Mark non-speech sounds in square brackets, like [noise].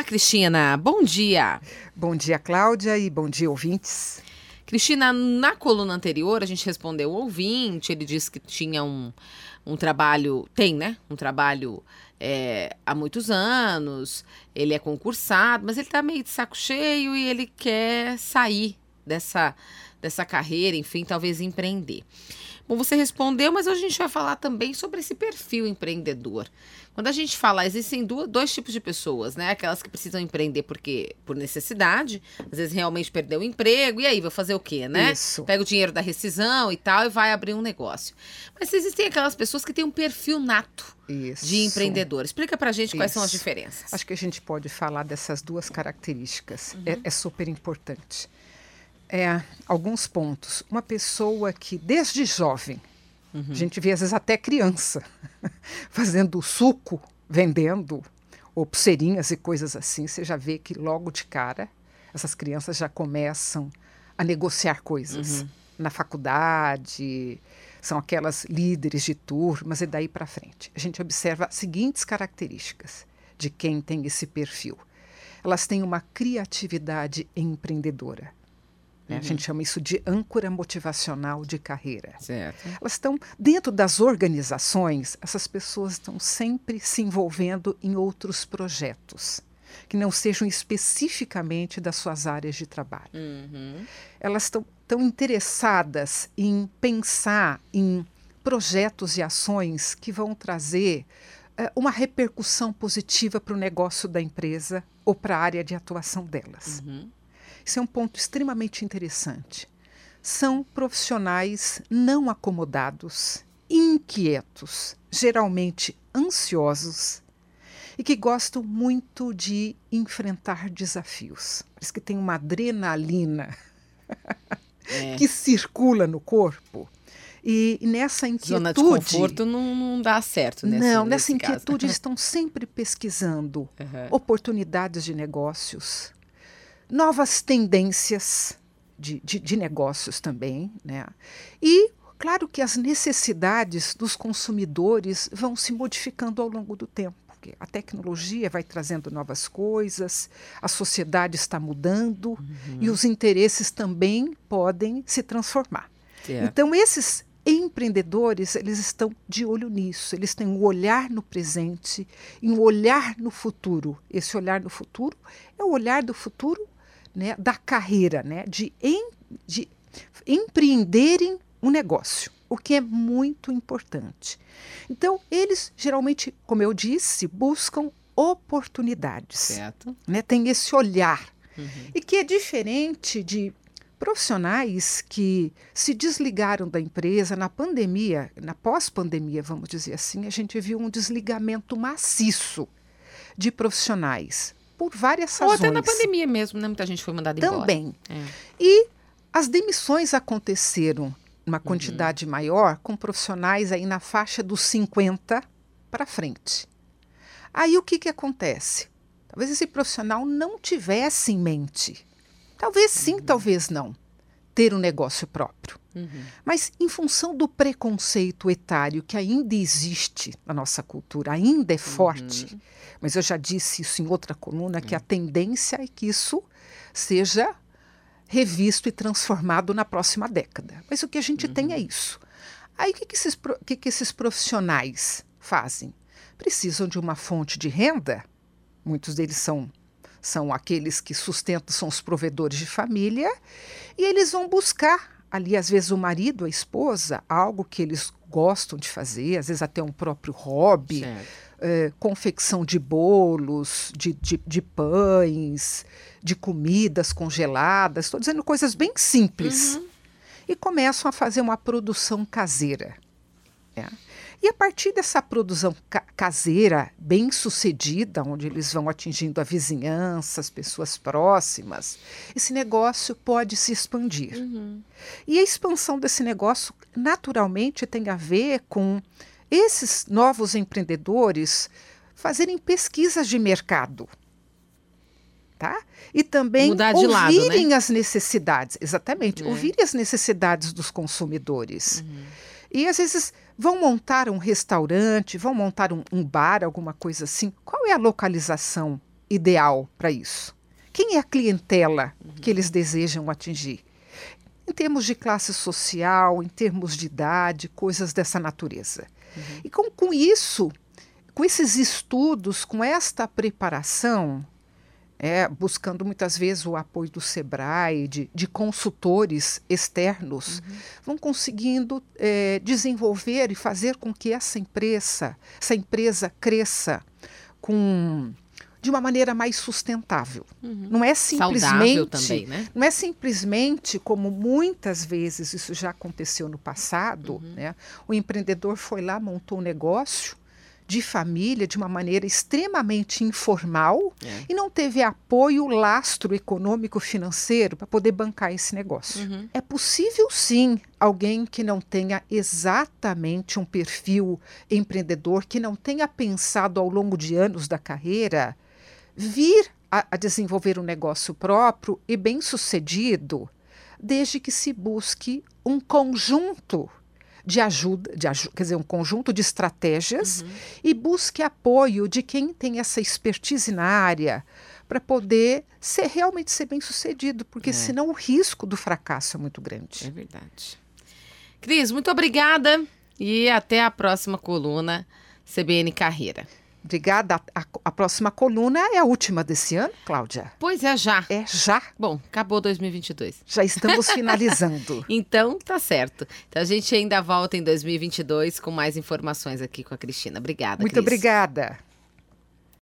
Olá, Cristina. Bom dia. Bom dia, Cláudia, e bom dia, ouvintes. Cristina, na coluna anterior a gente respondeu o ouvinte, ele disse que tinha um, um trabalho, tem, né? Um trabalho é, há muitos anos, ele é concursado, mas ele tá meio de saco cheio e ele quer sair dessa, dessa carreira, enfim, talvez empreender. Bom, você respondeu, mas hoje a gente vai falar também sobre esse perfil empreendedor. Quando a gente fala, existem dois tipos de pessoas, né? Aquelas que precisam empreender porque por necessidade, às vezes realmente perdeu o emprego, e aí, vou fazer o quê, né? Isso. Pega o dinheiro da rescisão e tal e vai abrir um negócio. Mas existem aquelas pessoas que têm um perfil nato Isso. de empreendedor. Explica pra gente quais são as Isso. diferenças. Acho que a gente pode falar dessas duas características. É, é super importante. É, alguns pontos. Uma pessoa que, desde jovem, a gente vê às vezes até criança, [laughs] fazendo suco, vendendo, ou pulseirinhas e coisas assim, você já vê que logo de cara essas crianças já começam a negociar coisas. Na faculdade, são aquelas líderes de turmas e daí para frente. A gente observa as seguintes características de quem tem esse perfil. Elas têm uma criatividade empreendedora. Né? A gente chama isso de âncora motivacional de carreira. Certo. Elas estão dentro das organizações, essas pessoas estão sempre se envolvendo em outros projetos que não sejam especificamente das suas áreas de trabalho. Uhum. Elas estão tão interessadas em pensar em projetos e ações que vão trazer eh, uma repercussão positiva para o negócio da empresa ou para a área de atuação delas. Uhum. Isso é um ponto extremamente interessante. São profissionais não acomodados, inquietos, geralmente ansiosos e que gostam muito de enfrentar desafios. Parece que tem uma adrenalina É. que circula no corpo. E, e nessa inquietude. Zona de conforto não, não dá certo nesse, não, nessa caso. inquietude [laughs] eles estão sempre pesquisando Uhum. oportunidades de negócios, novas tendências de, de, de negócios também. Né? E, claro, que as necessidades dos consumidores vão se modificando ao longo do tempo. Porque a tecnologia vai trazendo novas coisas, a sociedade está mudando e os interesses também podem se transformar. Certo. Então, esses empreendedores, eles estão de olho nisso, eles têm um olhar no presente e um olhar no futuro. Esse olhar no futuro é o olhar do futuro né, da carreira, né, de, em, de empreenderem um negócio, o que é muito importante. Então, eles geralmente, como eu disse, buscam oportunidades certo. né, tem esse olhar. Uhum. E que é diferente de profissionais que se desligaram da empresa na pandemia, na pós-pandemia, vamos dizer assim, a gente viu um desligamento maciço de profissionais por várias Ou razões. até na pandemia mesmo, né? Muita gente foi mandada embora. Também. É. E as demissões aconteceram uma quantidade maior com profissionais aí na faixa dos 50 para frente. Aí o que, que acontece? Talvez esse profissional não tivesse em mente, talvez sim, talvez não, ter um negócio próprio. Uhum. Mas em função do preconceito etário que ainda existe na nossa cultura, ainda é forte, mas eu já disse isso em outra coluna, que a tendência é que isso seja revisto e transformado na próxima década. Mas o que a gente tem é isso. Aí o que, que, esses, que, que esses profissionais fazem? Precisam de uma fonte de renda, muitos deles são, são aqueles que sustentam, são os provedores de família, e eles vão buscar ali, às vezes, o marido, a esposa, algo que eles gostam de fazer, às vezes até um próprio hobby eh, confecção de bolos, de, de, de pães, de comidas congeladas, estou dizendo coisas bem simples. E começam a fazer uma produção caseira. né? E a partir dessa produção ca- caseira, bem sucedida, onde eles vão atingindo a vizinhança, as pessoas próximas, esse negócio pode se expandir. E a expansão desse negócio, naturalmente, tem a ver com esses novos empreendedores fazerem pesquisas de mercado. Tá? E também Mudar de lado, né? ouvirem as necessidades, exatamente, É. ouvirem as necessidades dos consumidores. E às vezes vão montar um restaurante, vão montar um, um bar, alguma coisa assim. Qual é a localização ideal para isso? Quem é a clientela uhum. que eles desejam atingir? Em termos de classe social, em termos de idade, coisas dessa natureza. Uhum. E com, com isso, com esses estudos, com esta preparação, é, buscando muitas vezes o apoio do SEBRAE, de, de consultores externos, uhum. vão conseguindo é, desenvolver e fazer com que essa empresa, essa empresa cresça com de uma maneira mais sustentável. Uhum. Não é simplesmente também, né? não é simplesmente como muitas vezes isso já aconteceu no passado, uhum. né? O empreendedor foi lá, montou um negócio de família de uma maneira extremamente informal é. e não teve apoio, lastro econômico financeiro para poder bancar esse negócio. Uhum. É possível sim alguém que não tenha exatamente um perfil empreendedor, que não tenha pensado ao longo de anos da carreira, vir a, a desenvolver um negócio próprio e bem sucedido, desde que se busque um conjunto de ajuda, de quer dizer, um conjunto de estratégias uhum. e busque apoio de quem tem essa expertise na área para poder ser realmente ser bem sucedido, porque é. senão o risco do fracasso é muito grande. É verdade. Cris, muito obrigada e até a próxima coluna CBN Carreira. Obrigada. A, a, próxima coluna é a última desse ano, Cláudia? Pois é, já. É já? Bom, acabou 2022. Já estamos finalizando. [laughs] então, tá certo. Então, a gente ainda volta em 2022 com mais informações aqui com a Cristina. Obrigada, Muito Cris. obrigada.